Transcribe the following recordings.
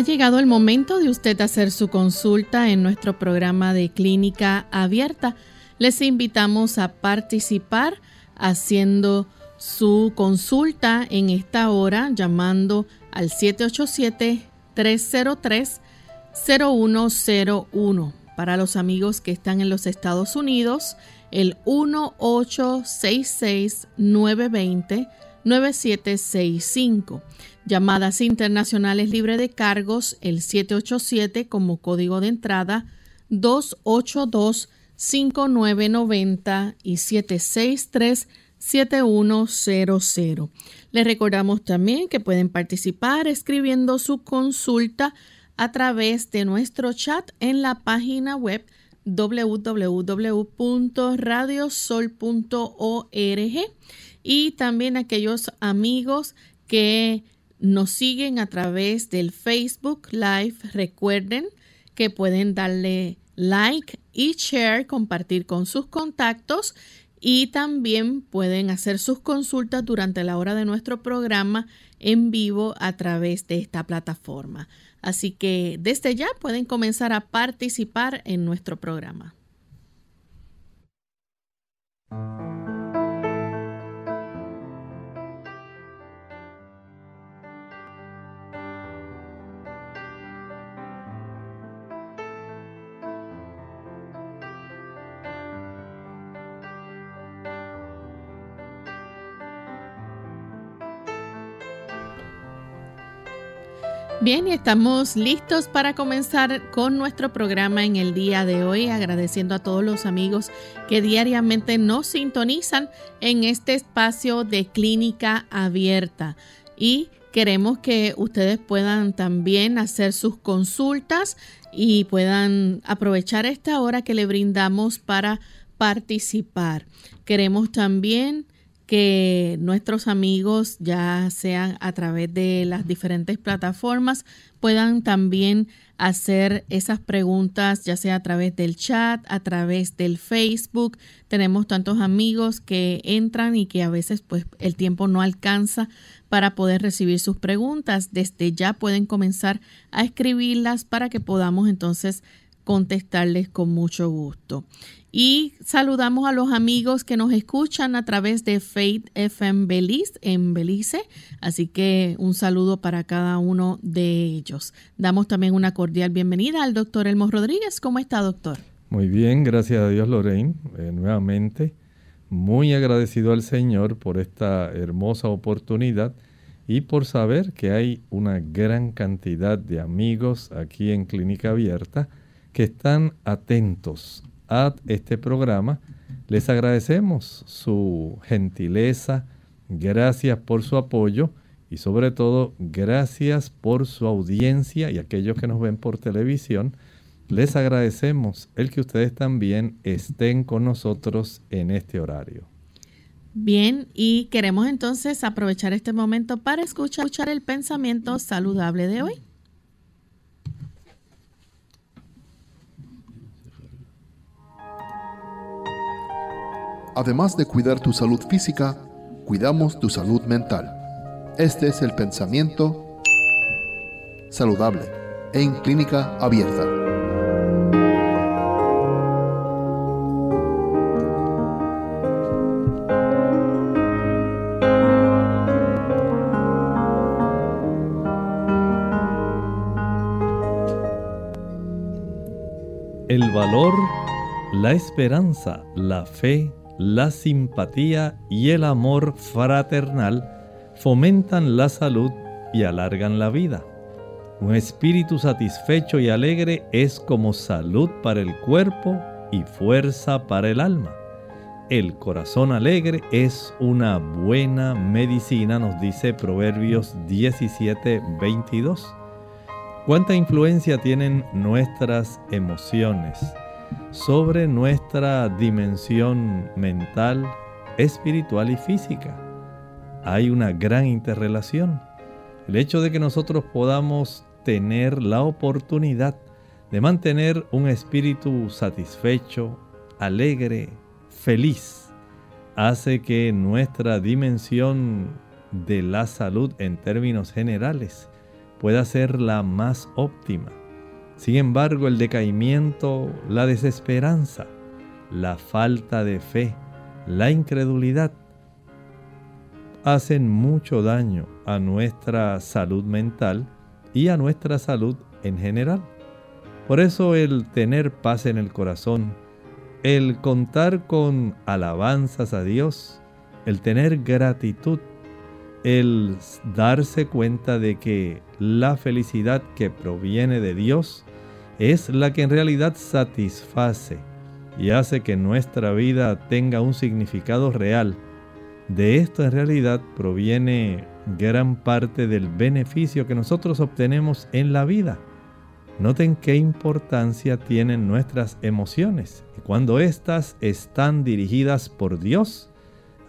Ha llegado el momento de usted hacer su consulta en nuestro programa de clínica abierta. Les invitamos a participar haciendo su consulta en esta hora llamando al 787-303-0101. Para los amigos que están en los Estados Unidos, el 1866 920 9765. Llamadas internacionales libre de cargos, el 787 como código de entrada, 282-5990 y 763-7100. Les recordamos también que pueden participar escribiendo su consulta a través de nuestro chat en la página web www.radiosol.org y también aquellos amigos que nos siguen a través del Facebook Live. Recuerden que pueden darle like y share, compartir con sus contactos y también pueden hacer sus consultas durante la hora de nuestro programa en vivo a través de esta plataforma. Así que desde ya pueden comenzar a participar en nuestro programa. Bien, y estamos listos para comenzar con nuestro programa en el día de hoy, agradeciendo a todos los amigos que diariamente nos sintonizan en este espacio de clínica abierta. Y queremos que ustedes puedan también hacer sus consultas y puedan aprovechar esta hora que le brindamos para participar. Queremos también que nuestros amigos, ya sean a través de las diferentes plataformas, puedan también hacer esas preguntas, ya sea a través del chat, a través del Facebook. Tenemos tantos amigos que entran y que a veces pues el tiempo no alcanza para poder recibir sus preguntas. Desde ya pueden comenzar a escribirlas para que podamos entonces contestarles con mucho gusto. Y saludamos a los amigos que nos escuchan a través de Faith FM Belize en Belice. Así que un saludo para cada uno de ellos. Damos también una cordial bienvenida al doctor Elmo Rodríguez. ¿Cómo está, doctor? Muy bien, gracias a Dios, Lorraine. Eh, nuevamente, muy agradecido al Señor por esta hermosa oportunidad y por saber que hay una gran cantidad de amigos aquí en Clínica Abierta que están atentos a este programa. Les agradecemos su gentileza, gracias por su apoyo y sobre todo gracias por su audiencia y aquellos que nos ven por televisión. Les agradecemos el que ustedes también estén con nosotros en este horario. Bien, y queremos entonces aprovechar este momento para escuchar el pensamiento saludable de hoy. Además de cuidar tu salud física, cuidamos tu salud mental. Este es el pensamiento saludable en clínica abierta. El valor, la esperanza, la fe, la simpatía y el amor fraternal fomentan la salud y alargan la vida. Un espíritu satisfecho y alegre es como salud para el cuerpo y fuerza para el alma. El corazón alegre es una buena medicina, nos dice Proverbios 17, 22. ¿Cuánta influencia tienen nuestras emociones? Sobre nuestra dimensión mental, espiritual y física. Hay una gran interrelación. El hecho de que nosotros podamos tener la oportunidad de mantener un espíritu satisfecho, alegre, feliz, hace que nuestra dimensión de la salud en términos generales pueda ser la más óptima. Sin embargo, el decaimiento, la desesperanza, la falta de fe, la incredulidad, hacen mucho daño a nuestra salud mental y a nuestra salud en general. Por eso el tener paz en el corazón, el contar con alabanzas a Dios, el tener gratitud, el darse cuenta de que la felicidad que proviene de Dios es la que en realidad satisface y hace que nuestra vida tenga un significado real. De esto en realidad proviene gran parte del beneficio que nosotros obtenemos en la vida. Noten qué importancia tienen nuestras emociones. Cuando éstas están dirigidas por Dios,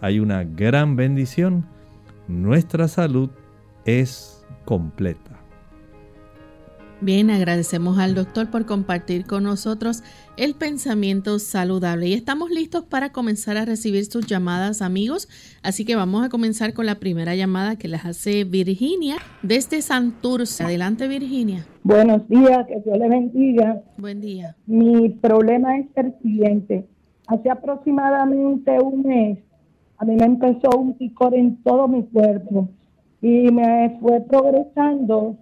hay una gran bendición. Nuestra salud es completa. Bien, agradecemos al doctor por compartir con nosotros el pensamiento saludable y estamos listos para comenzar a recibir sus llamadas amigos, así que vamos a comenzar con la primera llamada que las hace Virginia desde Santurce. Adelante Virginia. Buenos días, que Dios le bendiga. Buen día. Mi problema es el siguiente, hace aproximadamente un mes a mí me empezó un picor en todo mi cuerpo y me fue progresando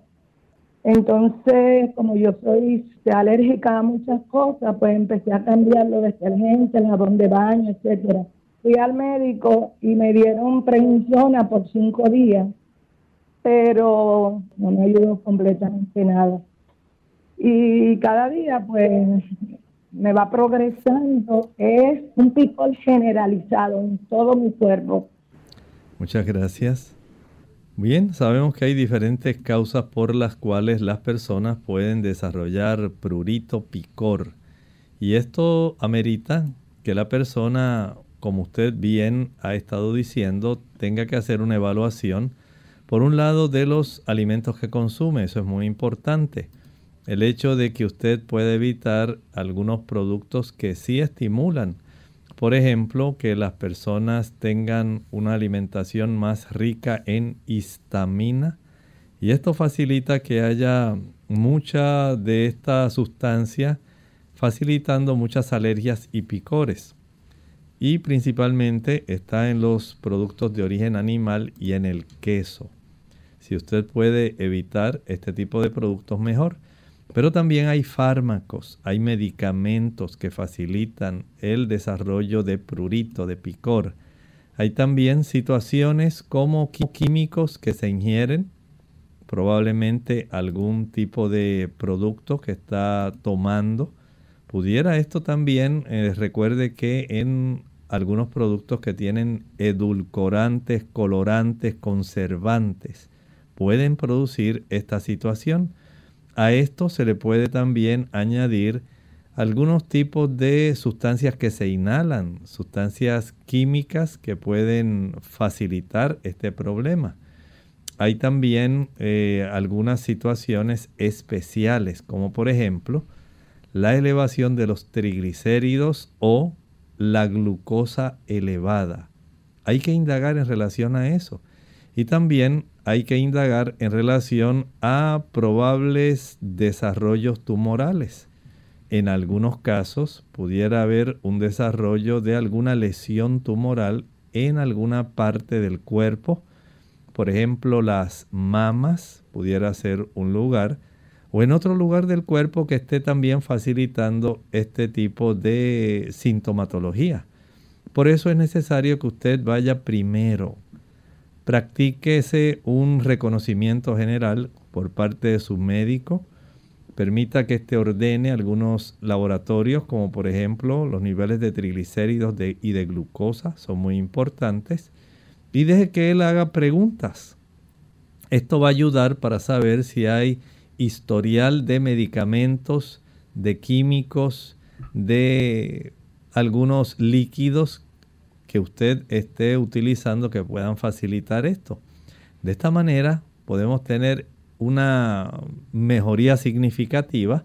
entonces, como yo soy alérgica a muchas cosas, pues empecé a cambiar los detergentes, el jabón de baño, etcétera. Fui al médico y me dieron prednisona por cinco días, pero no me ayudó completamente nada. Y cada día, pues, me va progresando. Es un picor generalizado en todo mi cuerpo. Muchas gracias. Bien, sabemos que hay diferentes causas por las cuales las personas pueden desarrollar prurito picor. Y esto amerita que la persona como usted bien ha estado diciendo, tenga que hacer una evaluación, por un lado, de los alimentos que consume, eso es muy importante. El hecho de que usted puede evitar algunos productos que sí estimulan. Por ejemplo, que las personas tengan una alimentación más rica en histamina. Y esto facilita que haya mucha de esta sustancia, facilitando muchas alergias y picores y principalmente está en los productos de origen animal y en el queso. Si usted puede evitar este tipo de productos, mejor. Pero también hay fármacos, hay medicamentos que facilitan el desarrollo de prurito, de picor. Hay también situaciones como químicos que se ingieren, probablemente algún tipo de producto que está tomando. Pudiera esto también, eh, recuerde que en algunos productos que tienen edulcorantes, colorantes, conservantes, pueden producir esta situación. A esto se le puede también añadir algunos tipos de sustancias que se inhalan, sustancias químicas que pueden facilitar este problema. Hay también eh, algunas situaciones especiales, como por ejemplo la elevación de los triglicéridos o la glucosa elevada. Hay que indagar en relación a eso. Y también hay que indagar en relación a probables desarrollos tumorales. En algunos casos pudiera haber un desarrollo de alguna lesión tumoral en alguna parte del cuerpo. Por ejemplo, las mamas pudiera ser un lugar o en otro lugar del cuerpo que esté también facilitando este tipo de sintomatología. Por eso es necesario que usted vaya primero, practíquese un reconocimiento general por parte de su médico, permita que éste ordene algunos laboratorios como por ejemplo los niveles de triglicéridos y de glucosa, son muy importantes, y deje que él haga preguntas. Esto va a ayudar para saber si hay historial de medicamentos, de químicos, de algunos líquidos que usted esté utilizando que puedan facilitar esto. De esta manera podemos tener una mejoría significativa.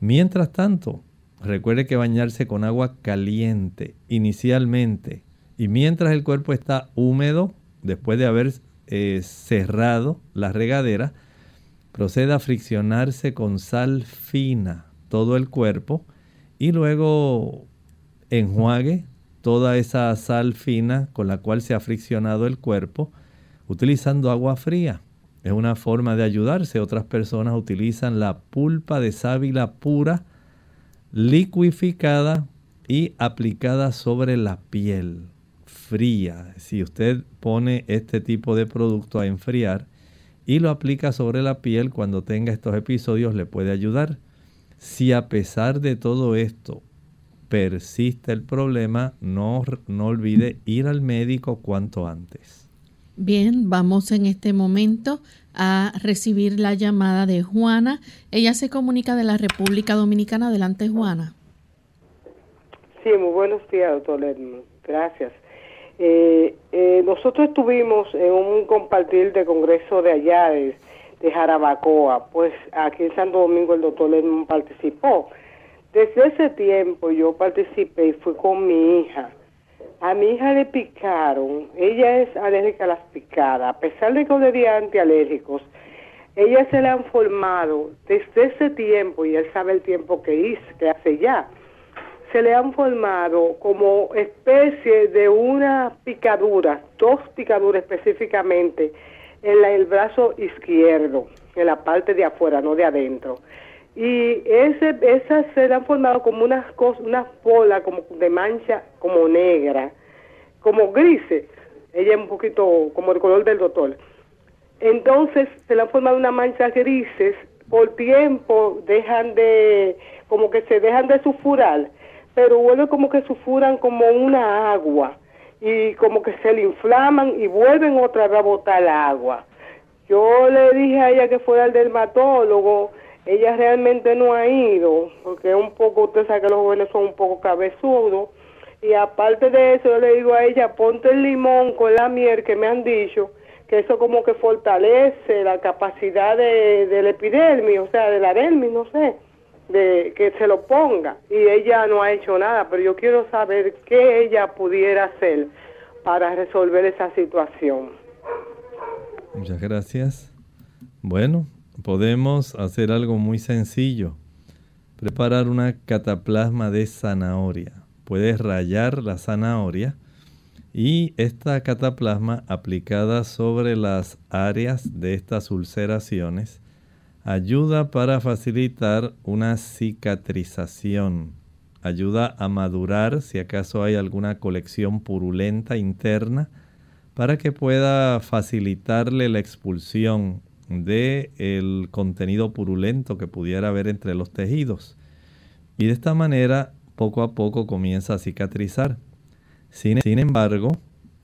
Mientras tanto, recuerde que bañarse con agua caliente inicialmente y mientras el cuerpo está húmedo, después de haber eh, cerrado la regadera, proceda a friccionarse con sal fina todo el cuerpo y luego enjuague toda esa sal fina con la cual se ha friccionado el cuerpo utilizando agua fría. Es una forma de ayudarse. Otras personas utilizan la pulpa de sábila pura, liquificada y aplicada sobre la piel fría. Si usted pone este tipo de producto a enfriar, y lo aplica sobre la piel cuando tenga estos episodios le puede ayudar. Si a pesar de todo esto persiste el problema, no, no olvide ir al médico cuanto antes. Bien, vamos en este momento a recibir la llamada de Juana. Ella se comunica de la República Dominicana. Adelante, Juana. Sí, muy buenos días, doctor Gracias. Eh, eh, nosotros estuvimos en un compartir de congreso de allá, de, Jarabacoa, pues aquí en Santo Domingo el doctor Lerman participó. Desde ese tiempo yo participé y fui con mi hija. A mi hija le picaron, ella es alérgica a las picadas, a pesar de que le di antialérgicos, ella se le han formado desde ese tiempo, y él sabe el tiempo que hizo, que hace ya, se le han formado como especie de una picadura, dos picaduras específicamente, en el brazo izquierdo, en la parte de afuera, no de adentro. Y ese, esas se han formado como unas cosas, unas bolas como de mancha como negra, como grises. Ella es un poquito como el color del doctor. Entonces se le han formado unas manchas grises, por tiempo dejan de, como que se dejan de sulfurar pero vuelve como que sulfuran como una agua y como que se le inflaman y vuelven otra vez a botar agua. Yo le dije a ella que fuera al dermatólogo, ella realmente no ha ido, porque un poco, usted sabe que los jóvenes son un poco cabezudos, Y aparte de eso, yo le digo a ella, ponte el limón con la miel que me han dicho, que eso como que fortalece la capacidad de, del epidermis, o sea, de la dermis, no sé, de que se lo ponga. Y ella no ha hecho nada, pero yo quiero saber qué ella pudiera hacer para resolver esa situación. Muchas gracias. Bueno, podemos hacer algo muy sencillo. Preparar una cataplasma de zanahoria. Puedes rayar la zanahoria y esta cataplasma aplicada sobre las áreas de estas ulceraciones ayuda para facilitar una cicatrización. Ayuda a madurar si acaso hay alguna colección purulenta interna para que pueda facilitarle la expulsión de el contenido purulento que pudiera haber entre los tejidos. Y de esta manera, poco a poco comienza a cicatrizar. Sin, sin embargo,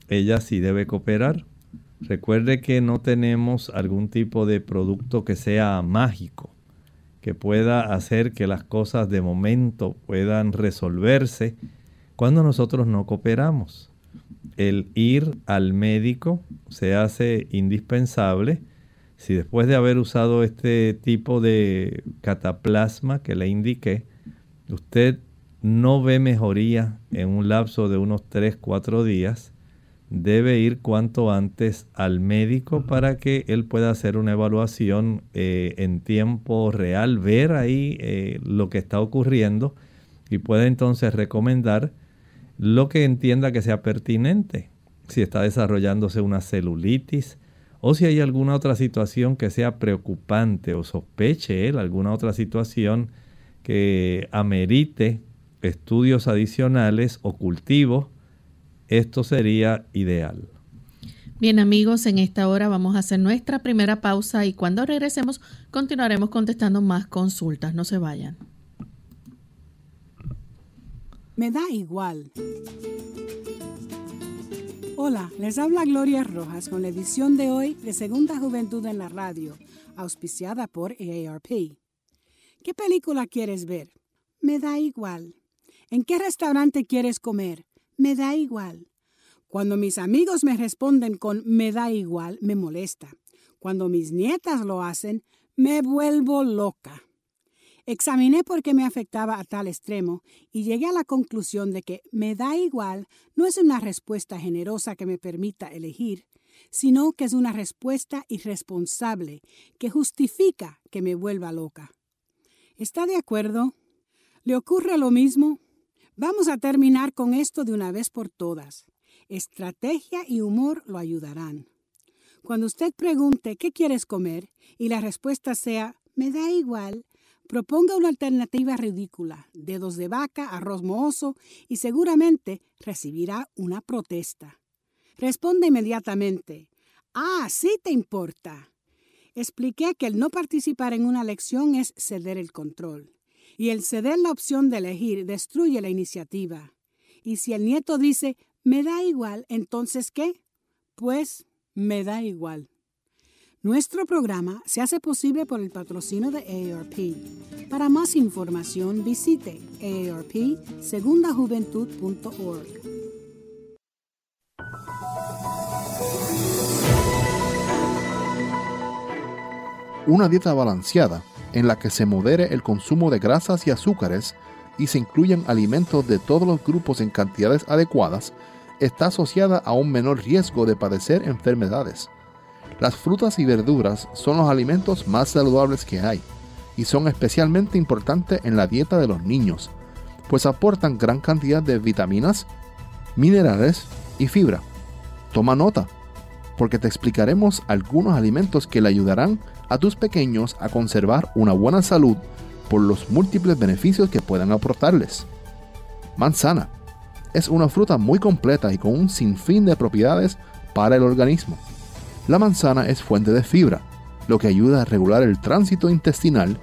ella sí debe cooperar. Recuerde que no tenemos algún tipo de producto que sea mágico, que pueda hacer que las cosas de momento puedan resolverse cuando nosotros no cooperamos el ir al médico se hace indispensable si después de haber usado este tipo de cataplasma que le indiqué, usted no ve mejoría en un lapso de unos 3-4 días, debe ir cuanto antes al médico para que él pueda hacer una evaluación eh, en tiempo real, ver ahí eh, lo que está ocurriendo y puede entonces recomendar lo que entienda que sea pertinente. Si está desarrollándose una celulitis o si hay alguna otra situación que sea preocupante o sospeche él alguna otra situación que amerite estudios adicionales o cultivos, esto sería ideal. Bien amigos, en esta hora vamos a hacer nuestra primera pausa y cuando regresemos continuaremos contestando más consultas. No se vayan. Me da igual. Hola, les habla Gloria Rojas con la edición de hoy de Segunda Juventud en la Radio, auspiciada por AARP. ¿Qué película quieres ver? Me da igual. ¿En qué restaurante quieres comer? Me da igual. Cuando mis amigos me responden con me da igual, me molesta. Cuando mis nietas lo hacen, me vuelvo loca. Examiné por qué me afectaba a tal extremo y llegué a la conclusión de que me da igual no es una respuesta generosa que me permita elegir, sino que es una respuesta irresponsable que justifica que me vuelva loca. ¿Está de acuerdo? ¿Le ocurre lo mismo? Vamos a terminar con esto de una vez por todas. Estrategia y humor lo ayudarán. Cuando usted pregunte ¿qué quieres comer? y la respuesta sea me da igual, Proponga una alternativa ridícula, dedos de vaca, arroz mohoso y seguramente recibirá una protesta. Responde inmediatamente. Ah, sí te importa. Expliqué que el no participar en una lección es ceder el control. Y el ceder la opción de elegir destruye la iniciativa. Y si el nieto dice, me da igual, entonces ¿qué? Pues me da igual. Nuestro programa se hace posible por el patrocinio de AARP. Para más información visite aarpsegundajuventud.org. Una dieta balanceada en la que se modere el consumo de grasas y azúcares y se incluyan alimentos de todos los grupos en cantidades adecuadas está asociada a un menor riesgo de padecer enfermedades las frutas y verduras son los alimentos más saludables que hay y son especialmente importantes en la dieta de los niños, pues aportan gran cantidad de vitaminas, minerales y fibra. Toma nota, porque te explicaremos algunos alimentos que le ayudarán a tus pequeños a conservar una buena salud por los múltiples beneficios que puedan aportarles. Manzana es una fruta muy completa y con un sinfín de propiedades para el organismo. La manzana es fuente de fibra, lo que ayuda a regular el tránsito intestinal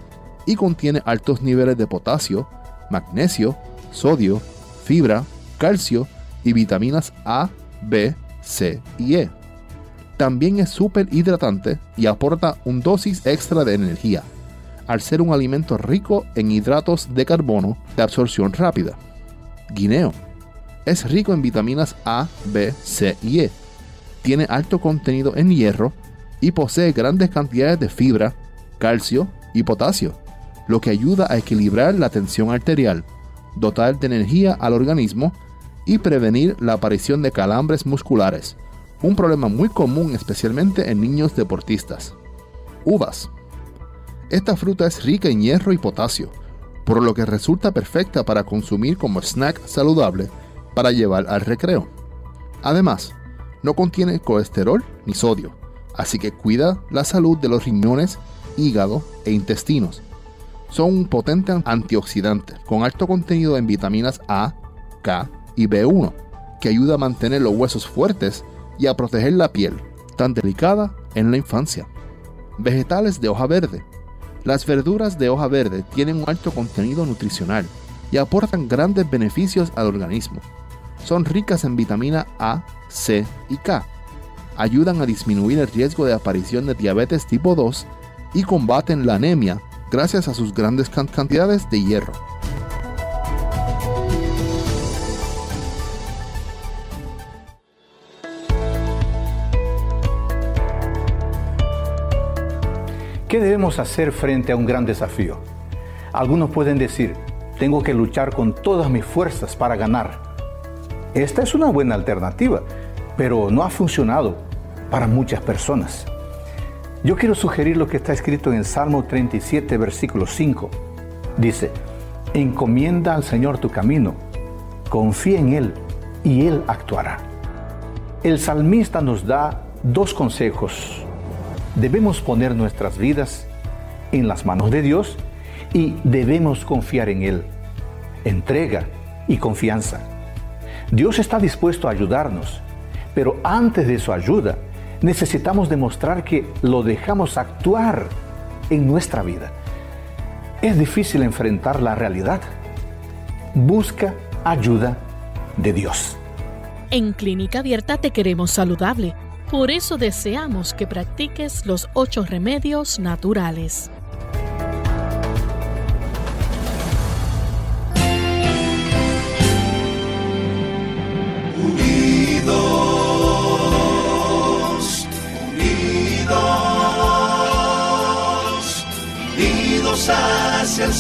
y contiene altos niveles de potasio, magnesio, sodio, fibra, calcio y vitaminas A, B, C y E. También es súper hidratante y aporta un dosis extra de energía, al ser un alimento rico en hidratos de carbono de absorción rápida. Guineo Es rico en vitaminas A, B, C y E. Tiene alto contenido en hierro y posee grandes cantidades de fibra, calcio y potasio, lo que ayuda a equilibrar la tensión arterial, dotar de energía al organismo y prevenir la aparición de calambres musculares, un problema muy común especialmente en niños deportistas. Uvas. Esta fruta es rica en hierro y potasio, por lo que resulta perfecta para consumir como snack saludable para llevar al recreo. Además, no contiene colesterol ni sodio, así que cuida la salud de los riñones, hígado e intestinos. Son un potente antioxidante con alto contenido en vitaminas A, K y B1, que ayuda a mantener los huesos fuertes y a proteger la piel, tan delicada en la infancia. Vegetales de hoja verde. Las verduras de hoja verde tienen un alto contenido nutricional y aportan grandes beneficios al organismo. Son ricas en vitamina A, C y K. Ayudan a disminuir el riesgo de aparición de diabetes tipo 2 y combaten la anemia gracias a sus grandes cantidades de hierro. ¿Qué debemos hacer frente a un gran desafío? Algunos pueden decir, tengo que luchar con todas mis fuerzas para ganar. Esta es una buena alternativa, pero no ha funcionado para muchas personas. Yo quiero sugerir lo que está escrito en Salmo 37, versículo 5. Dice, encomienda al Señor tu camino, confía en Él y Él actuará. El salmista nos da dos consejos debemos poner nuestras vidas en las manos de Dios y debemos confiar en Él. Entrega y confianza. Dios está dispuesto a ayudarnos, pero antes de su ayuda necesitamos demostrar que lo dejamos actuar en nuestra vida. Es difícil enfrentar la realidad. Busca ayuda de Dios. En Clínica Abierta te queremos saludable por eso deseamos que practiques los ocho remedios naturales.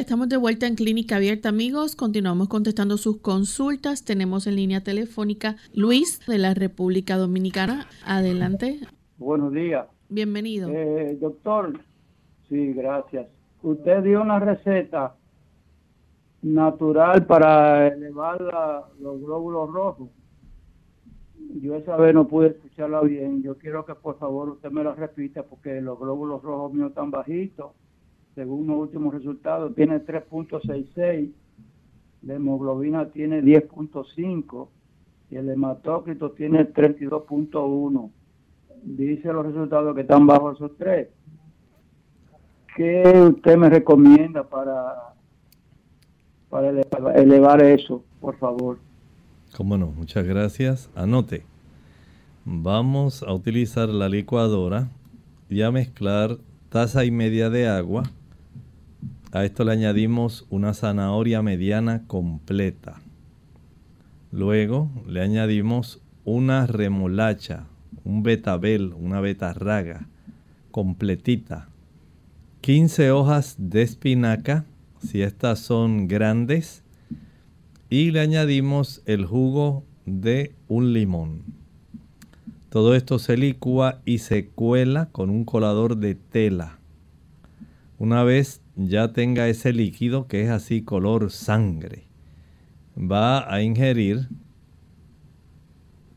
Estamos de vuelta en Clínica Abierta, amigos. Continuamos contestando sus consultas. Tenemos en línea telefónica Luis de la República Dominicana. Adelante. Buenos días. Bienvenido. Eh, doctor, sí, gracias. Usted dio una receta natural para elevar los glóbulos rojos. Yo esa vez no pude escucharla bien. Yo quiero que por favor usted me la repita porque los glóbulos rojos míos están bajitos según los últimos resultados, tiene 3.66, la hemoglobina tiene 10.5 y el hematócrito tiene 32.1. Dice los resultados que están bajo esos tres. ¿Qué usted me recomienda para, para elevar eso, por favor? Cómo no, muchas gracias. Anote. Vamos a utilizar la licuadora y a mezclar taza y media de agua a esto le añadimos una zanahoria mediana completa. Luego le añadimos una remolacha, un betabel, una betarraga completita. 15 hojas de espinaca, si estas son grandes. Y le añadimos el jugo de un limón. Todo esto se licúa y se cuela con un colador de tela. Una vez ya tenga ese líquido que es así color sangre, va a ingerir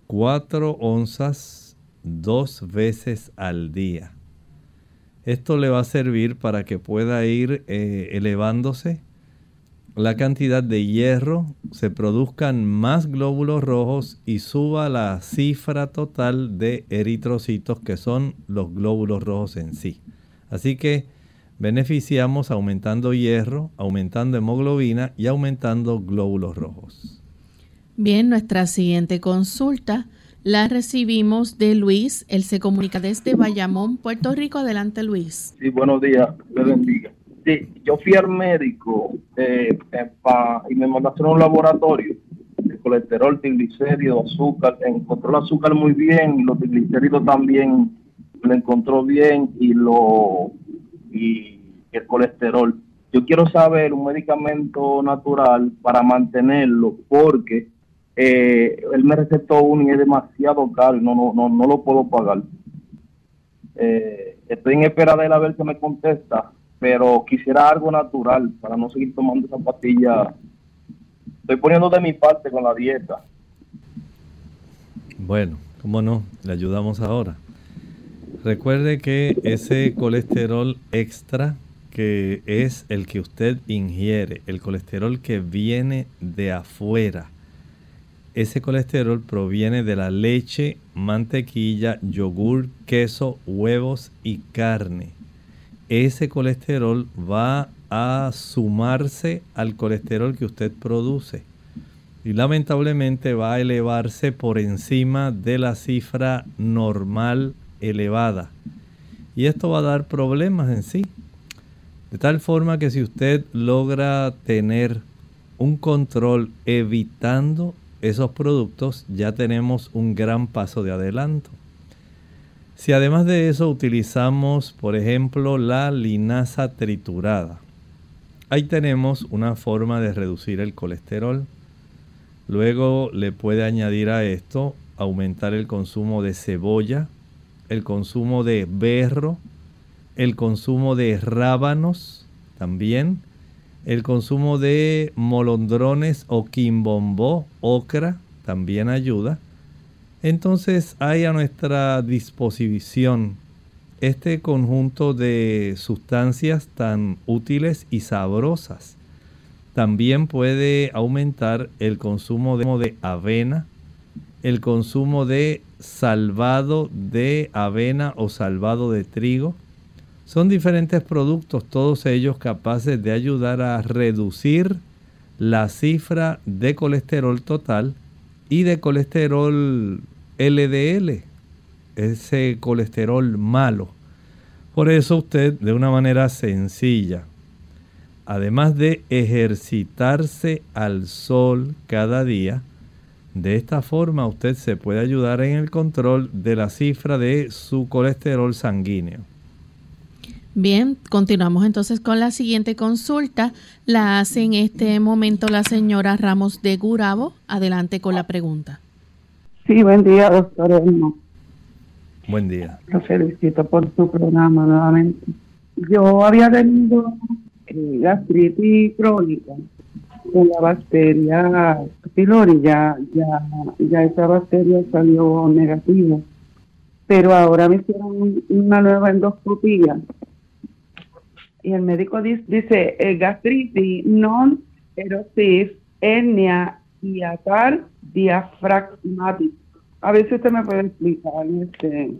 4 onzas dos veces al día. Esto le va a servir para que pueda ir eh, elevándose la cantidad de hierro, se produzcan más glóbulos rojos y suba la cifra total de eritrocitos que son los glóbulos rojos en sí. Así que beneficiamos aumentando hierro, aumentando hemoglobina y aumentando glóbulos rojos. Bien, nuestra siguiente consulta la recibimos de Luis. Él se comunica desde Bayamón, Puerto Rico. Adelante, Luis. Sí, buenos días. Le bendiga. Sí, yo fui al médico eh, y me mandaron a un laboratorio de colesterol, triglicéridos, azúcar. Encontró el azúcar muy bien y los triglicéridos también lo encontró bien y lo y el colesterol. Yo quiero saber un medicamento natural para mantenerlo porque eh, él me recetó uno y es demasiado caro y no, no, no, no lo puedo pagar. Eh, estoy en espera de él a ver si me contesta, pero quisiera algo natural para no seguir tomando esa pastilla. Estoy poniendo de mi parte con la dieta. Bueno, ¿cómo no? Le ayudamos ahora. Recuerde que ese colesterol extra que es el que usted ingiere, el colesterol que viene de afuera, ese colesterol proviene de la leche, mantequilla, yogur, queso, huevos y carne. Ese colesterol va a sumarse al colesterol que usted produce y lamentablemente va a elevarse por encima de la cifra normal elevada. Y esto va a dar problemas en sí. De tal forma que si usted logra tener un control evitando esos productos, ya tenemos un gran paso de adelanto. Si además de eso utilizamos, por ejemplo, la linaza triturada, ahí tenemos una forma de reducir el colesterol. Luego le puede añadir a esto aumentar el consumo de cebolla, el consumo de berro, el consumo de rábanos también, el consumo de molondrones o quimbombó, ocra, también ayuda. Entonces hay a nuestra disposición este conjunto de sustancias tan útiles y sabrosas. También puede aumentar el consumo de avena, el consumo de salvado de avena o salvado de trigo. Son diferentes productos, todos ellos capaces de ayudar a reducir la cifra de colesterol total y de colesterol LDL, ese colesterol malo. Por eso usted de una manera sencilla, además de ejercitarse al sol cada día, de esta forma usted se puede ayudar en el control de la cifra de su colesterol sanguíneo. Bien, continuamos entonces con la siguiente consulta. La hace en este momento la señora Ramos de Gurabo. Adelante con la pregunta. Sí, buen día, doctor Buen día. Lo felicito por su programa nuevamente. Yo había tenido eh, gastritis crónica con la bacteria pylori, ya, ya, ya esa bacteria salió negativa. Pero ahora me hicieron una nueva endoscopía y el médico dice, dice eh, gastritis non erosive hernia hiatal diafragmática. A ver si usted me puede explicar. Este,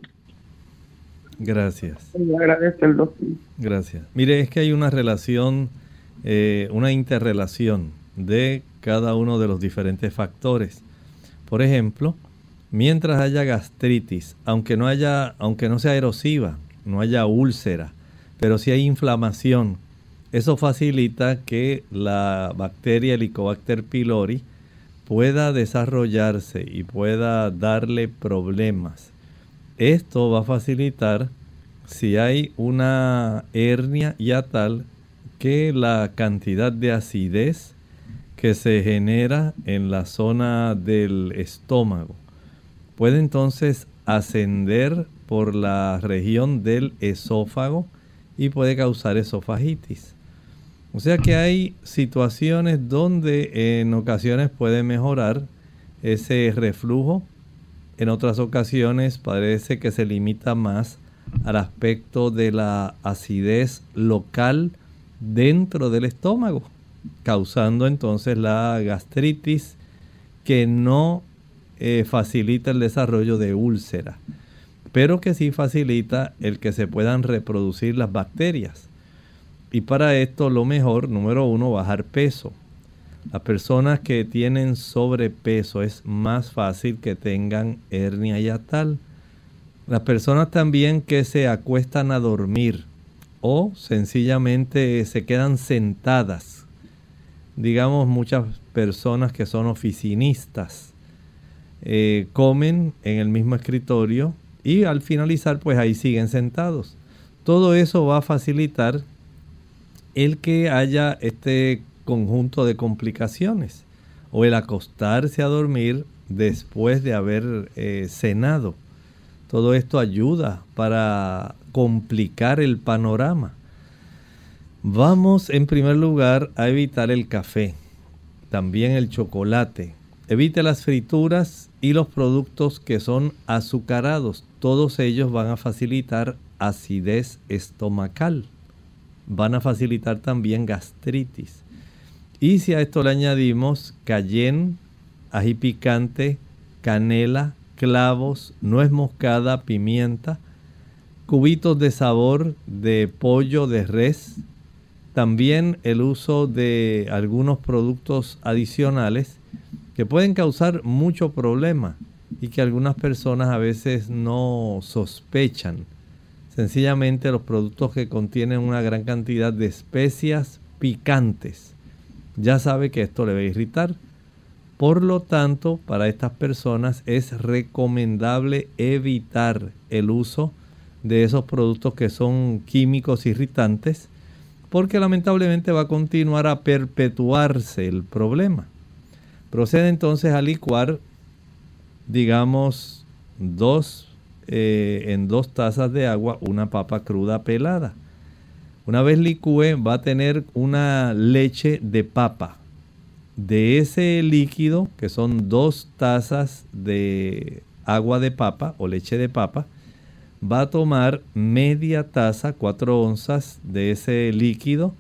Gracias. Le agradezco el doctor. Gracias. Mire, es que hay una relación, eh, una interrelación de cada uno de los diferentes factores. Por ejemplo, mientras haya gastritis, aunque no haya, aunque no sea erosiva, no haya úlcera, pero si hay inflamación, eso facilita que la bacteria Helicobacter pylori pueda desarrollarse y pueda darle problemas. Esto va a facilitar si hay una hernia ya tal que la cantidad de acidez que se genera en la zona del estómago puede entonces ascender por la región del esófago y puede causar esofagitis. O sea que hay situaciones donde en ocasiones puede mejorar ese reflujo, en otras ocasiones parece que se limita más al aspecto de la acidez local dentro del estómago, causando entonces la gastritis que no eh, facilita el desarrollo de úlcera, pero que sí facilita el que se puedan reproducir las bacterias. Y para esto lo mejor, número uno, bajar peso. Las personas que tienen sobrepeso es más fácil que tengan hernia yatal. Las personas también que se acuestan a dormir o sencillamente se quedan sentadas. Digamos muchas personas que son oficinistas. Eh, comen en el mismo escritorio y al finalizar pues ahí siguen sentados. Todo eso va a facilitar el que haya este conjunto de complicaciones o el acostarse a dormir después de haber eh, cenado. Todo esto ayuda para complicar el panorama. Vamos en primer lugar a evitar el café, también el chocolate. Evite las frituras y los productos que son azucarados. Todos ellos van a facilitar acidez estomacal. Van a facilitar también gastritis. Y si a esto le añadimos cayenne, ají picante, canela, clavos, nuez moscada, pimienta, cubitos de sabor de pollo, de res, también el uso de algunos productos adicionales que pueden causar mucho problema y que algunas personas a veces no sospechan. Sencillamente los productos que contienen una gran cantidad de especias picantes ya sabe que esto le va a irritar. Por lo tanto, para estas personas es recomendable evitar el uso de esos productos que son químicos irritantes, porque lamentablemente va a continuar a perpetuarse el problema. Procede entonces a licuar, digamos, dos, eh, en dos tazas de agua una papa cruda pelada. Una vez licúe va a tener una leche de papa. De ese líquido, que son dos tazas de agua de papa o leche de papa, va a tomar media taza, cuatro onzas de ese líquido,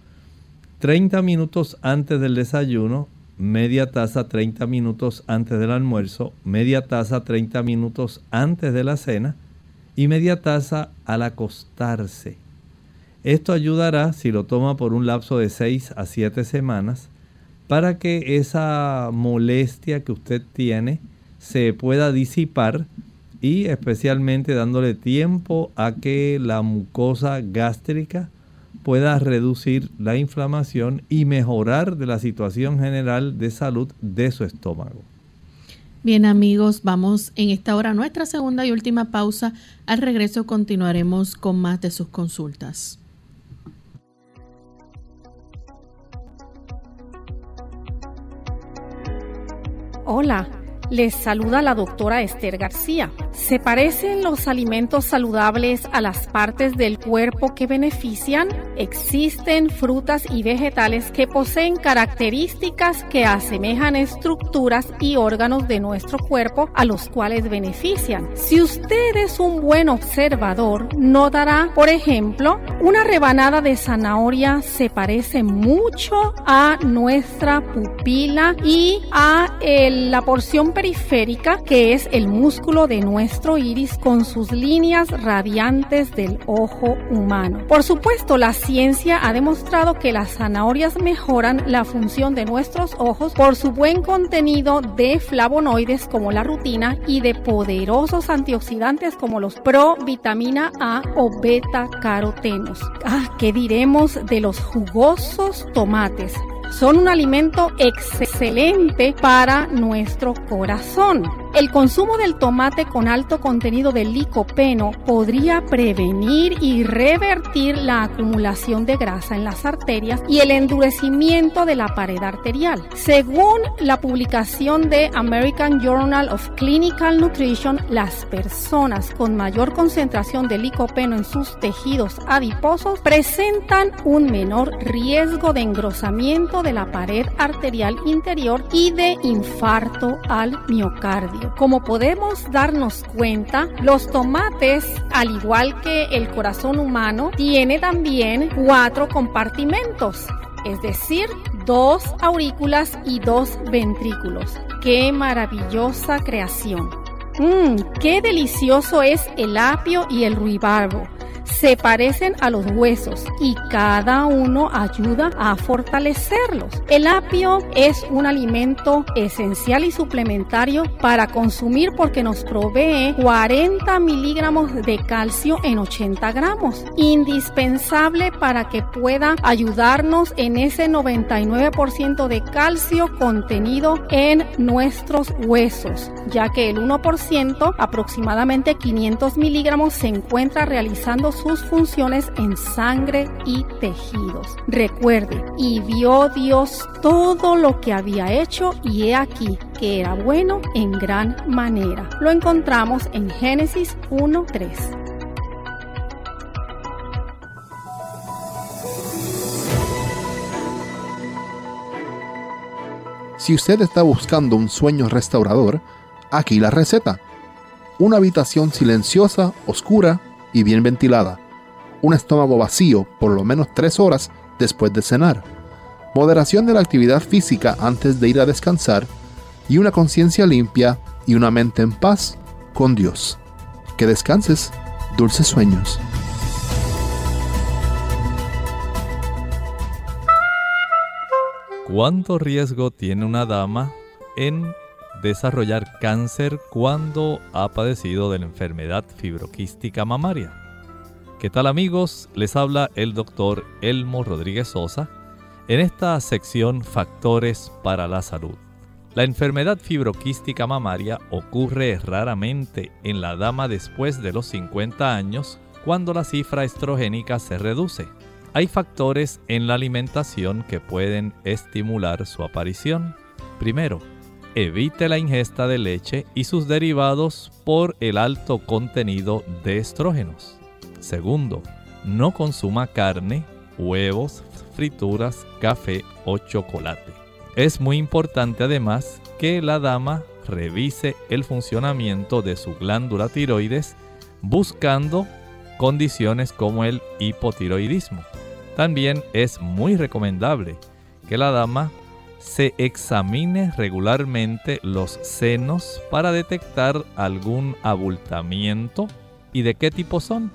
30 minutos antes del desayuno, media taza 30 minutos antes del almuerzo, media taza 30 minutos antes de la cena y media taza al acostarse. Esto ayudará si lo toma por un lapso de 6 a 7 semanas para que esa molestia que usted tiene se pueda disipar y especialmente dándole tiempo a que la mucosa gástrica pueda reducir la inflamación y mejorar de la situación general de salud de su estómago. Bien amigos, vamos en esta hora a nuestra segunda y última pausa. Al regreso continuaremos con más de sus consultas. Hola, les saluda la doctora Esther García. ¿Se parecen los alimentos saludables a las partes del cuerpo que benefician? Existen frutas y vegetales que poseen características que asemejan estructuras y órganos de nuestro cuerpo a los cuales benefician. Si usted es un buen observador, notará, por ejemplo, una rebanada de zanahoria se parece mucho a nuestra pupila y a la porción periférica que es el músculo de nuestro iris con sus líneas radiantes del ojo humano. Por supuesto, la ciencia ha demostrado que las zanahorias mejoran la función de nuestros ojos por su buen contenido de flavonoides como la rutina y de poderosos antioxidantes como los provitamina A o beta carotenos. Ah, ¿qué diremos de los jugosos tomates? Son un alimento excelente para nuestro corazón. El consumo del tomate con alto contenido de licopeno podría prevenir y revertir la acumulación de grasa en las arterias y el endurecimiento de la pared arterial. Según la publicación de American Journal of Clinical Nutrition, las personas con mayor concentración de licopeno en sus tejidos adiposos presentan un menor riesgo de engrosamiento de la pared arterial interior y de infarto al miocardio. Como podemos darnos cuenta, los tomates, al igual que el corazón humano, tiene también cuatro compartimentos, es decir, dos aurículas y dos ventrículos. ¡Qué maravillosa creación! Mmm, qué delicioso es el apio y el ruibarbo se parecen a los huesos y cada uno ayuda a fortalecerlos. El apio es un alimento esencial y suplementario para consumir porque nos provee 40 miligramos de calcio en 80 gramos, indispensable para que pueda ayudarnos en ese 99% de calcio contenido en nuestros huesos, ya que el 1%, aproximadamente 500 miligramos, se encuentra realizando sus funciones en sangre y tejidos. Recuerde, y vio Dios todo lo que había hecho y he aquí que era bueno en gran manera. Lo encontramos en Génesis 1.3. Si usted está buscando un sueño restaurador, aquí la receta. Una habitación silenciosa, oscura y bien ventilada. Un estómago vacío por lo menos tres horas después de cenar. Moderación de la actividad física antes de ir a descansar. Y una conciencia limpia y una mente en paz con Dios. Que descanses. Dulces sueños. ¿Cuánto riesgo tiene una dama en desarrollar cáncer cuando ha padecido de la enfermedad fibroquística mamaria? ¿Qué tal amigos? Les habla el doctor Elmo Rodríguez Sosa en esta sección Factores para la Salud. La enfermedad fibroquística mamaria ocurre raramente en la dama después de los 50 años cuando la cifra estrogénica se reduce. Hay factores en la alimentación que pueden estimular su aparición. Primero, evite la ingesta de leche y sus derivados por el alto contenido de estrógenos. Segundo, no consuma carne, huevos, frituras, café o chocolate. Es muy importante además que la dama revise el funcionamiento de su glándula tiroides buscando condiciones como el hipotiroidismo. También es muy recomendable que la dama se examine regularmente los senos para detectar algún abultamiento y de qué tipo son.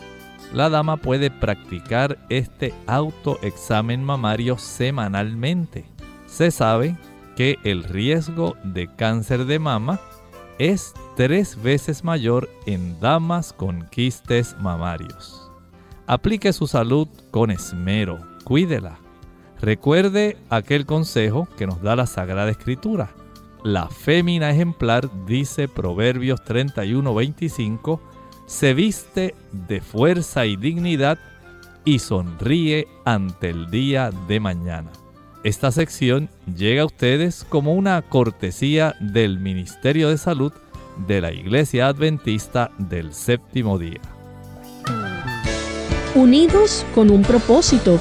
La dama puede practicar este autoexamen mamario semanalmente. Se sabe que el riesgo de cáncer de mama es tres veces mayor en damas con quistes mamarios. Aplique su salud con esmero, cuídela. Recuerde aquel consejo que nos da la Sagrada Escritura. La fémina ejemplar, dice Proverbios 31:25, se viste de fuerza y dignidad y sonríe ante el día de mañana. Esta sección llega a ustedes como una cortesía del Ministerio de Salud de la Iglesia Adventista del Séptimo Día unidos con un propósito,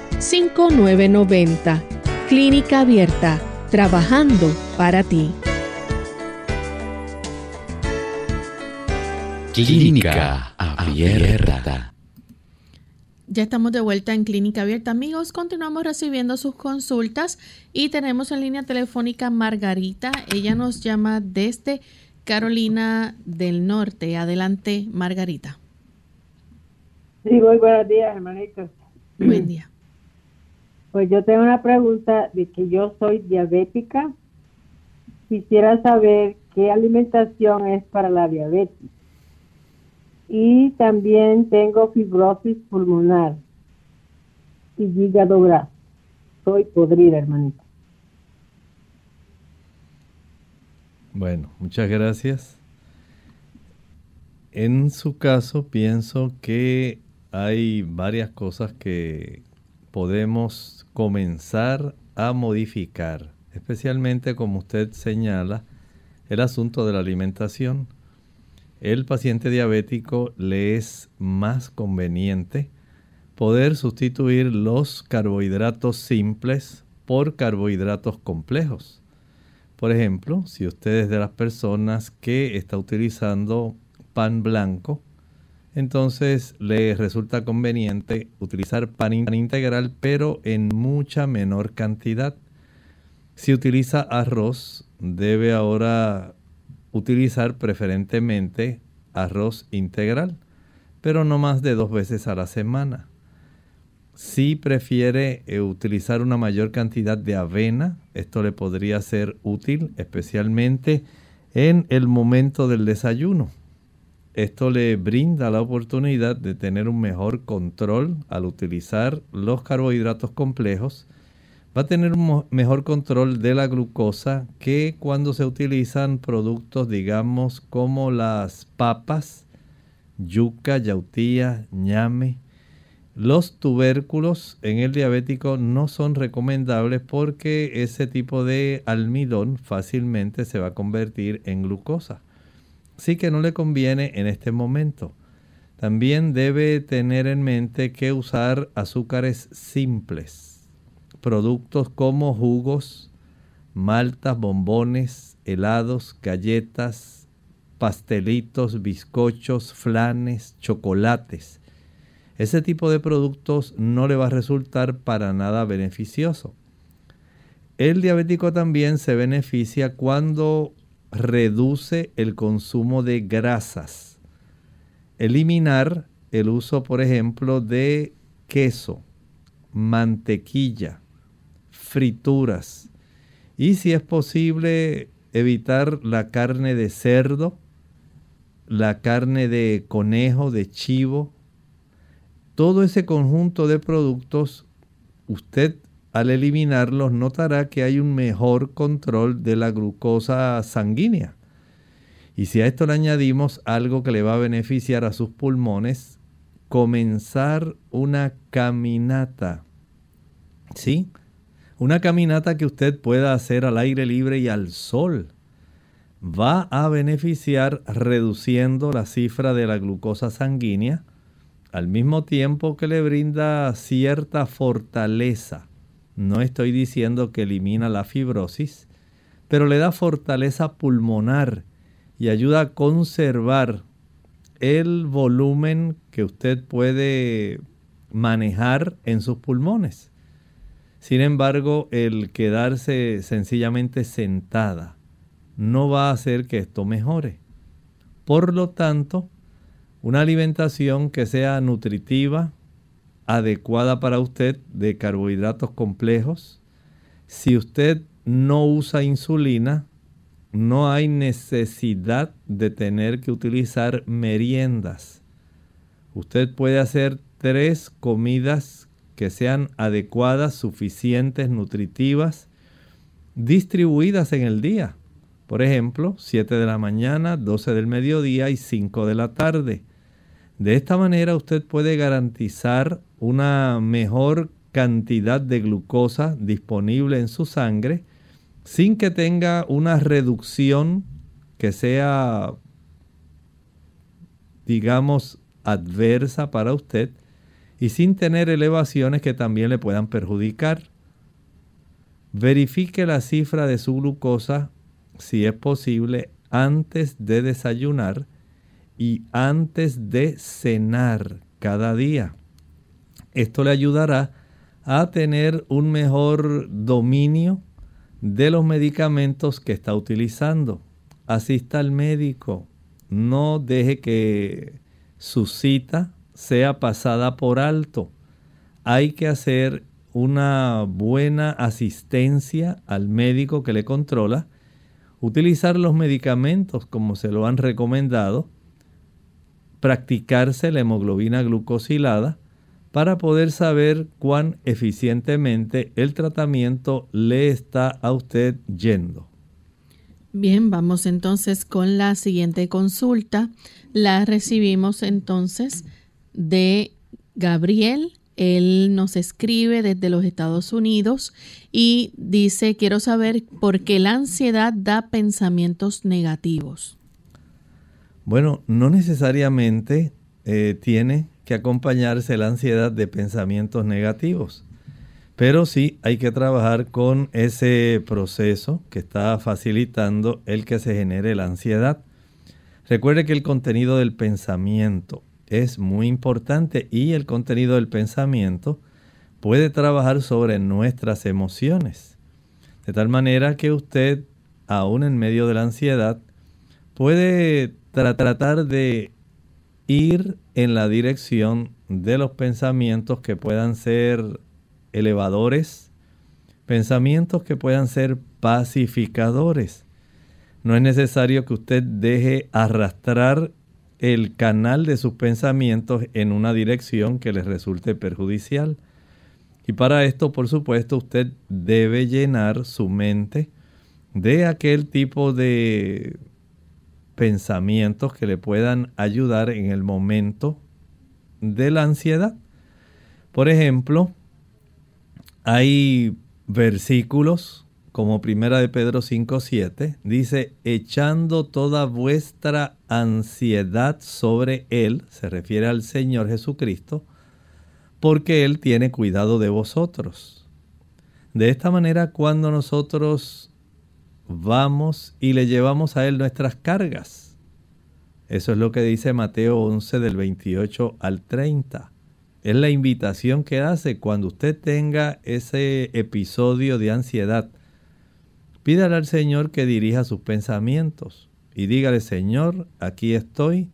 282-5990. Clínica Abierta, trabajando para ti. Clínica Abierta. Ya estamos de vuelta en Clínica Abierta, amigos. Continuamos recibiendo sus consultas y tenemos en línea telefónica Margarita. Ella nos llama desde Carolina del Norte. Adelante, Margarita. Sí, muy buenos días, hermanitos. Buen día. Pues yo tengo una pregunta de que yo soy diabética. Quisiera saber qué alimentación es para la diabetes. Y también tengo fibrosis pulmonar y hígado graso. Soy podrida, hermanita. Bueno, muchas gracias. en su caso pienso que hay varias cosas que podemos comenzar a modificar, especialmente como usted señala, el asunto de la alimentación. El paciente diabético le es más conveniente poder sustituir los carbohidratos simples por carbohidratos complejos. Por ejemplo, si usted es de las personas que está utilizando pan blanco, entonces le resulta conveniente utilizar pan integral pero en mucha menor cantidad. Si utiliza arroz, debe ahora utilizar preferentemente arroz integral, pero no más de dos veces a la semana. Si prefiere eh, utilizar una mayor cantidad de avena, esto le podría ser útil, especialmente en el momento del desayuno. Esto le brinda la oportunidad de tener un mejor control al utilizar los carbohidratos complejos. Va a tener un mejor control de la glucosa que cuando se utilizan productos, digamos, como las papas, yuca, yautía, ñame. Los tubérculos en el diabético no son recomendables porque ese tipo de almidón fácilmente se va a convertir en glucosa sí que no le conviene en este momento. También debe tener en mente que usar azúcares simples, productos como jugos, maltas, bombones, helados, galletas, pastelitos, bizcochos, flanes, chocolates. Ese tipo de productos no le va a resultar para nada beneficioso. El diabético también se beneficia cuando reduce el consumo de grasas. Eliminar el uso, por ejemplo, de queso, mantequilla, frituras y si es posible evitar la carne de cerdo, la carne de conejo, de chivo, todo ese conjunto de productos usted al eliminarlos notará que hay un mejor control de la glucosa sanguínea. Y si a esto le añadimos algo que le va a beneficiar a sus pulmones, comenzar una caminata. ¿Sí? Una caminata que usted pueda hacer al aire libre y al sol. Va a beneficiar reduciendo la cifra de la glucosa sanguínea, al mismo tiempo que le brinda cierta fortaleza no estoy diciendo que elimina la fibrosis, pero le da fortaleza pulmonar y ayuda a conservar el volumen que usted puede manejar en sus pulmones. Sin embargo, el quedarse sencillamente sentada no va a hacer que esto mejore. Por lo tanto, una alimentación que sea nutritiva, adecuada para usted de carbohidratos complejos. Si usted no usa insulina, no hay necesidad de tener que utilizar meriendas. Usted puede hacer tres comidas que sean adecuadas, suficientes, nutritivas, distribuidas en el día. Por ejemplo, 7 de la mañana, 12 del mediodía y 5 de la tarde. De esta manera usted puede garantizar una mejor cantidad de glucosa disponible en su sangre sin que tenga una reducción que sea, digamos, adversa para usted y sin tener elevaciones que también le puedan perjudicar. Verifique la cifra de su glucosa, si es posible, antes de desayunar y antes de cenar cada día. Esto le ayudará a tener un mejor dominio de los medicamentos que está utilizando. Asista al médico. No deje que su cita sea pasada por alto. Hay que hacer una buena asistencia al médico que le controla, utilizar los medicamentos como se lo han recomendado, practicarse la hemoglobina glucosilada para poder saber cuán eficientemente el tratamiento le está a usted yendo. Bien, vamos entonces con la siguiente consulta. La recibimos entonces de Gabriel. Él nos escribe desde los Estados Unidos y dice, quiero saber por qué la ansiedad da pensamientos negativos. Bueno, no necesariamente eh, tiene que acompañarse la ansiedad de pensamientos negativos. Pero sí hay que trabajar con ese proceso que está facilitando el que se genere la ansiedad. Recuerde que el contenido del pensamiento es muy importante y el contenido del pensamiento puede trabajar sobre nuestras emociones. De tal manera que usted, aún en medio de la ansiedad, puede tratar de ir en la dirección de los pensamientos que puedan ser elevadores, pensamientos que puedan ser pacificadores. No es necesario que usted deje arrastrar el canal de sus pensamientos en una dirección que les resulte perjudicial. Y para esto, por supuesto, usted debe llenar su mente de aquel tipo de pensamientos que le puedan ayudar en el momento de la ansiedad. Por ejemplo, hay versículos como Primera de Pedro 5:7 dice, "Echando toda vuestra ansiedad sobre él", se refiere al Señor Jesucristo, porque él tiene cuidado de vosotros. De esta manera cuando nosotros vamos y le llevamos a Él nuestras cargas. Eso es lo que dice Mateo 11 del 28 al 30. Es la invitación que hace cuando usted tenga ese episodio de ansiedad. Pídale al Señor que dirija sus pensamientos y dígale, Señor, aquí estoy.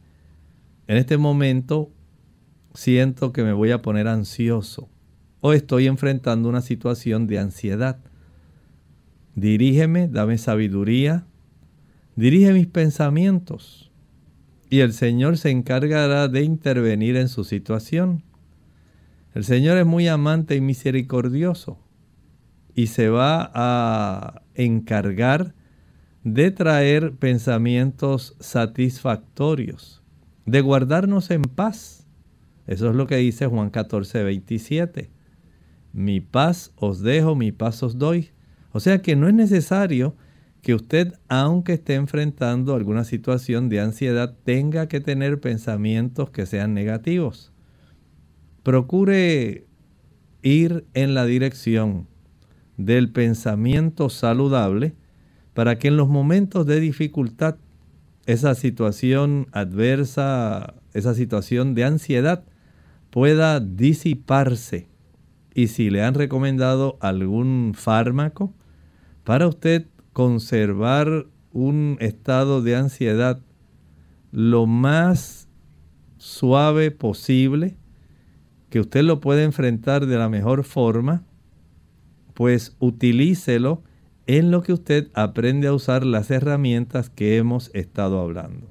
En este momento siento que me voy a poner ansioso o estoy enfrentando una situación de ansiedad. Dirígeme, dame sabiduría, dirige mis pensamientos y el Señor se encargará de intervenir en su situación. El Señor es muy amante y misericordioso y se va a encargar de traer pensamientos satisfactorios, de guardarnos en paz. Eso es lo que dice Juan 14, 27. Mi paz os dejo, mi paz os doy. O sea que no es necesario que usted, aunque esté enfrentando alguna situación de ansiedad, tenga que tener pensamientos que sean negativos. Procure ir en la dirección del pensamiento saludable para que en los momentos de dificultad, esa situación adversa, esa situación de ansiedad, pueda disiparse y si le han recomendado algún fármaco para usted conservar un estado de ansiedad lo más suave posible, que usted lo pueda enfrentar de la mejor forma, pues utilícelo en lo que usted aprende a usar las herramientas que hemos estado hablando.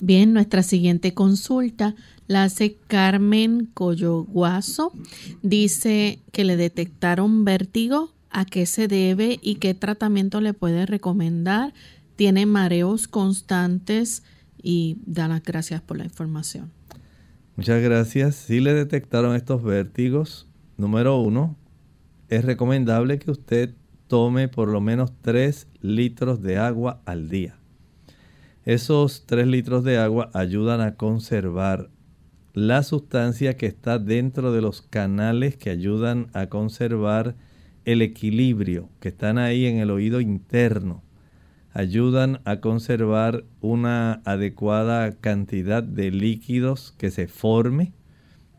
Bien, nuestra siguiente consulta la hace Carmen Coyoguazo. Dice que le detectaron vértigo, a qué se debe y qué tratamiento le puede recomendar. Tiene mareos constantes y da las gracias por la información. Muchas gracias. Si le detectaron estos vértigos, número uno, es recomendable que usted tome por lo menos 3 litros de agua al día. Esos 3 litros de agua ayudan a conservar la sustancia que está dentro de los canales que ayudan a conservar el equilibrio, que están ahí en el oído interno. Ayudan a conservar una adecuada cantidad de líquidos que se forme,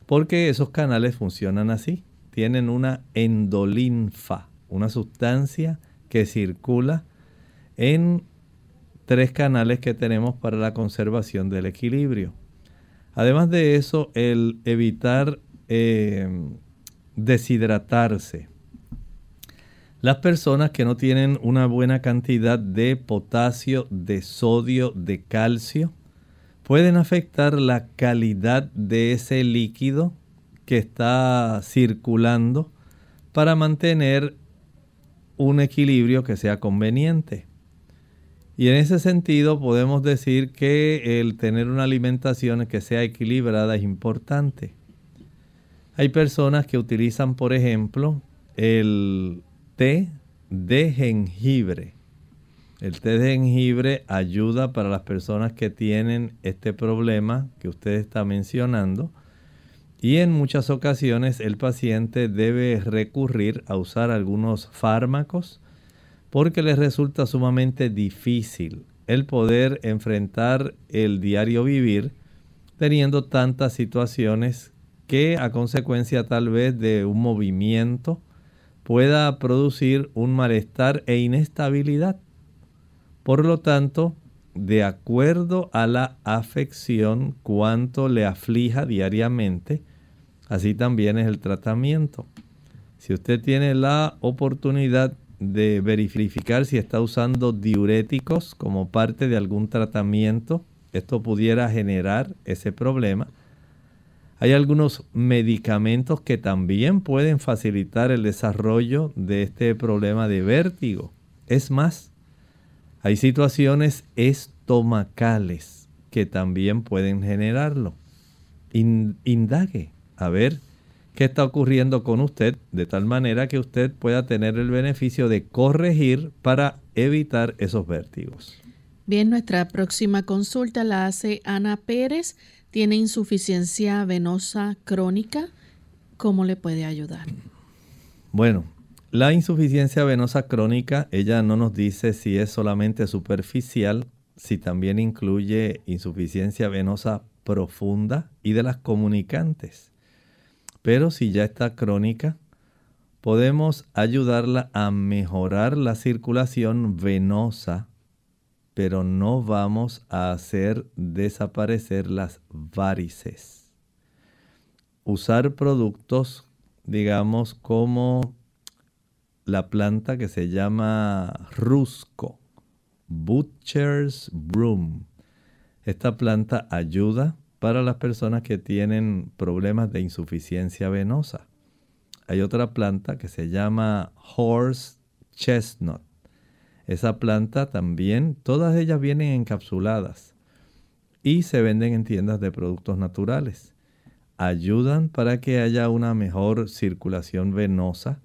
porque esos canales funcionan así. Tienen una endolinfa, una sustancia que circula en tres canales que tenemos para la conservación del equilibrio. Además de eso, el evitar eh, deshidratarse. Las personas que no tienen una buena cantidad de potasio, de sodio, de calcio, pueden afectar la calidad de ese líquido que está circulando para mantener un equilibrio que sea conveniente. Y en ese sentido podemos decir que el tener una alimentación que sea equilibrada es importante. Hay personas que utilizan, por ejemplo, el té de jengibre. El té de jengibre ayuda para las personas que tienen este problema que usted está mencionando. Y en muchas ocasiones el paciente debe recurrir a usar algunos fármacos porque les resulta sumamente difícil el poder enfrentar el diario vivir teniendo tantas situaciones que a consecuencia tal vez de un movimiento pueda producir un malestar e inestabilidad. Por lo tanto, de acuerdo a la afección, cuánto le aflija diariamente, así también es el tratamiento. Si usted tiene la oportunidad de verificar si está usando diuréticos como parte de algún tratamiento, esto pudiera generar ese problema. Hay algunos medicamentos que también pueden facilitar el desarrollo de este problema de vértigo. Es más, hay situaciones estomacales que también pueden generarlo. indague a ver qué está ocurriendo con usted de tal manera que usted pueda tener el beneficio de corregir para evitar esos vértigos. Bien, nuestra próxima consulta la hace Ana Pérez tiene insuficiencia venosa crónica, ¿cómo le puede ayudar? Bueno, la insuficiencia venosa crónica, ella no nos dice si es solamente superficial, si también incluye insuficiencia venosa profunda y de las comunicantes. Pero si ya está crónica, podemos ayudarla a mejorar la circulación venosa pero no vamos a hacer desaparecer las varices. Usar productos, digamos, como la planta que se llama rusco, Butcher's Broom. Esta planta ayuda para las personas que tienen problemas de insuficiencia venosa. Hay otra planta que se llama Horse Chestnut. Esa planta también, todas ellas vienen encapsuladas y se venden en tiendas de productos naturales. Ayudan para que haya una mejor circulación venosa,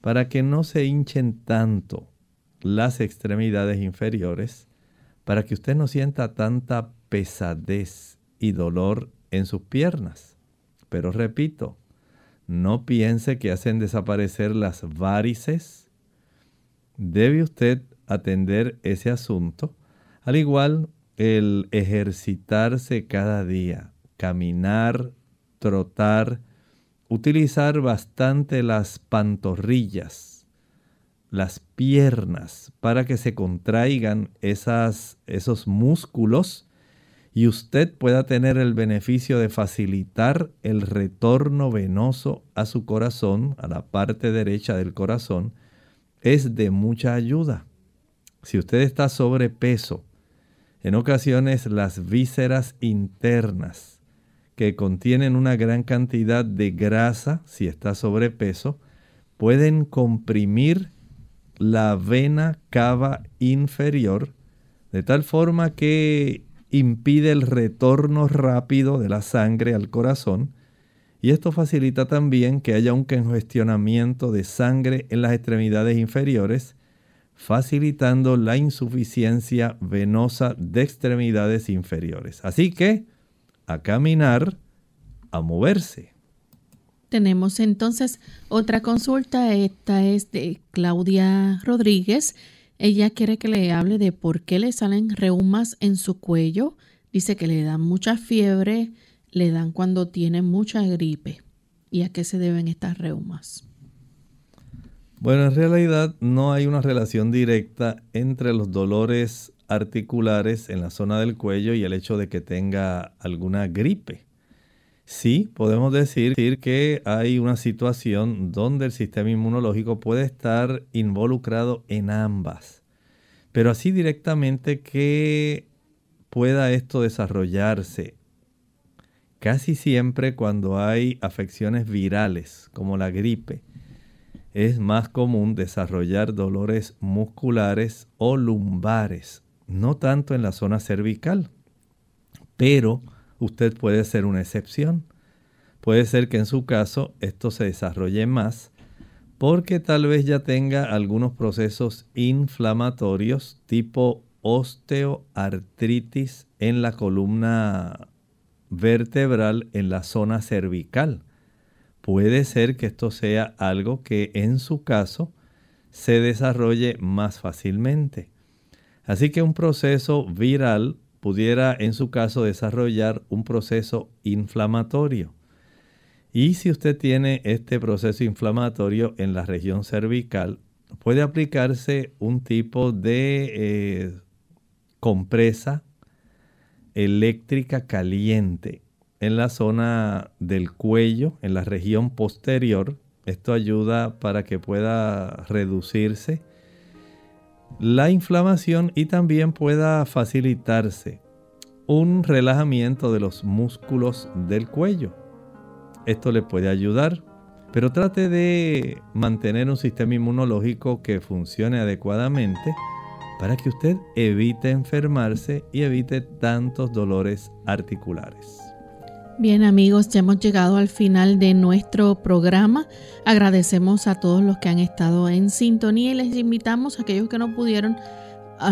para que no se hinchen tanto las extremidades inferiores, para que usted no sienta tanta pesadez y dolor en sus piernas. Pero repito, no piense que hacen desaparecer las varices. Debe usted atender ese asunto. Al igual el ejercitarse cada día, caminar, trotar, utilizar bastante las pantorrillas, las piernas, para que se contraigan esas, esos músculos y usted pueda tener el beneficio de facilitar el retorno venoso a su corazón, a la parte derecha del corazón, es de mucha ayuda. Si usted está sobrepeso, en ocasiones las vísceras internas que contienen una gran cantidad de grasa, si está sobrepeso, pueden comprimir la vena cava inferior de tal forma que impide el retorno rápido de la sangre al corazón y esto facilita también que haya un congestionamiento de sangre en las extremidades inferiores facilitando la insuficiencia venosa de extremidades inferiores. Así que a caminar, a moverse. Tenemos entonces otra consulta, esta es de Claudia Rodríguez. Ella quiere que le hable de por qué le salen reumas en su cuello. Dice que le dan mucha fiebre, le dan cuando tiene mucha gripe. ¿Y a qué se deben estas reumas? Bueno, en realidad no hay una relación directa entre los dolores articulares en la zona del cuello y el hecho de que tenga alguna gripe. Sí, podemos decir que hay una situación donde el sistema inmunológico puede estar involucrado en ambas, pero así directamente que pueda esto desarrollarse. Casi siempre cuando hay afecciones virales como la gripe, es más común desarrollar dolores musculares o lumbares, no tanto en la zona cervical, pero usted puede ser una excepción. Puede ser que en su caso esto se desarrolle más porque tal vez ya tenga algunos procesos inflamatorios tipo osteoartritis en la columna vertebral en la zona cervical. Puede ser que esto sea algo que en su caso se desarrolle más fácilmente. Así que un proceso viral pudiera en su caso desarrollar un proceso inflamatorio. Y si usted tiene este proceso inflamatorio en la región cervical, puede aplicarse un tipo de eh, compresa eléctrica caliente en la zona del cuello, en la región posterior. Esto ayuda para que pueda reducirse la inflamación y también pueda facilitarse un relajamiento de los músculos del cuello. Esto le puede ayudar, pero trate de mantener un sistema inmunológico que funcione adecuadamente para que usted evite enfermarse y evite tantos dolores articulares. Bien amigos, ya hemos llegado al final de nuestro programa. Agradecemos a todos los que han estado en sintonía y les invitamos a aquellos que no pudieron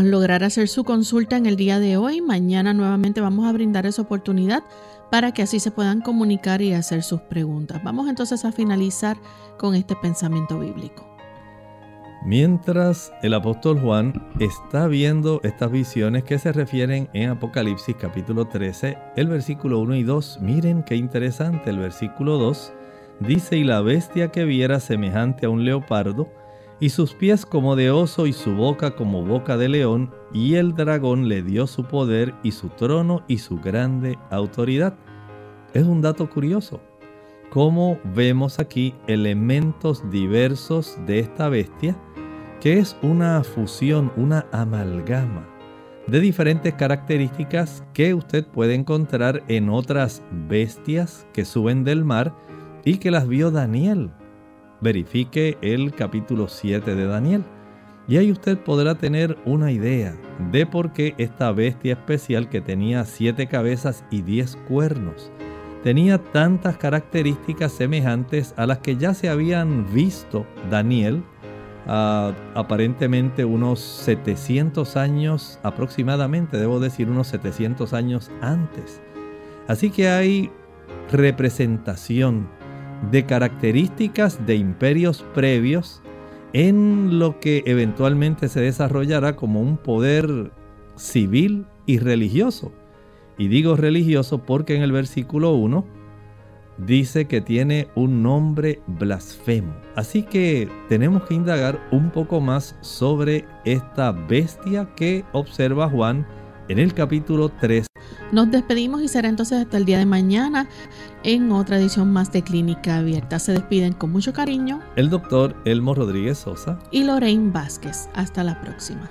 lograr hacer su consulta en el día de hoy. Mañana nuevamente vamos a brindar esa oportunidad para que así se puedan comunicar y hacer sus preguntas. Vamos entonces a finalizar con este pensamiento bíblico. Mientras el apóstol Juan está viendo estas visiones que se refieren en Apocalipsis capítulo 13, el versículo 1 y 2, miren qué interesante, el versículo 2 dice, y la bestia que viera semejante a un leopardo, y sus pies como de oso y su boca como boca de león, y el dragón le dio su poder y su trono y su grande autoridad. Es un dato curioso, cómo vemos aquí elementos diversos de esta bestia, que es una fusión, una amalgama de diferentes características que usted puede encontrar en otras bestias que suben del mar y que las vio Daniel verifique el capítulo 7 de Daniel. Y ahí usted podrá tener una idea de por qué esta bestia especial que tenía siete cabezas y diez cuernos tenía tantas características semejantes a las que ya se habían visto Daniel aparentemente unos 700 años aproximadamente, debo decir unos 700 años antes. Así que hay representación de características de imperios previos en lo que eventualmente se desarrollará como un poder civil y religioso. Y digo religioso porque en el versículo 1 dice que tiene un nombre blasfemo. Así que tenemos que indagar un poco más sobre esta bestia que observa Juan en el capítulo 3. Nos despedimos y será entonces hasta el día de mañana en otra edición más de Clínica Abierta. Se despiden con mucho cariño el doctor Elmo Rodríguez Sosa y Lorraine Vázquez. Hasta la próxima.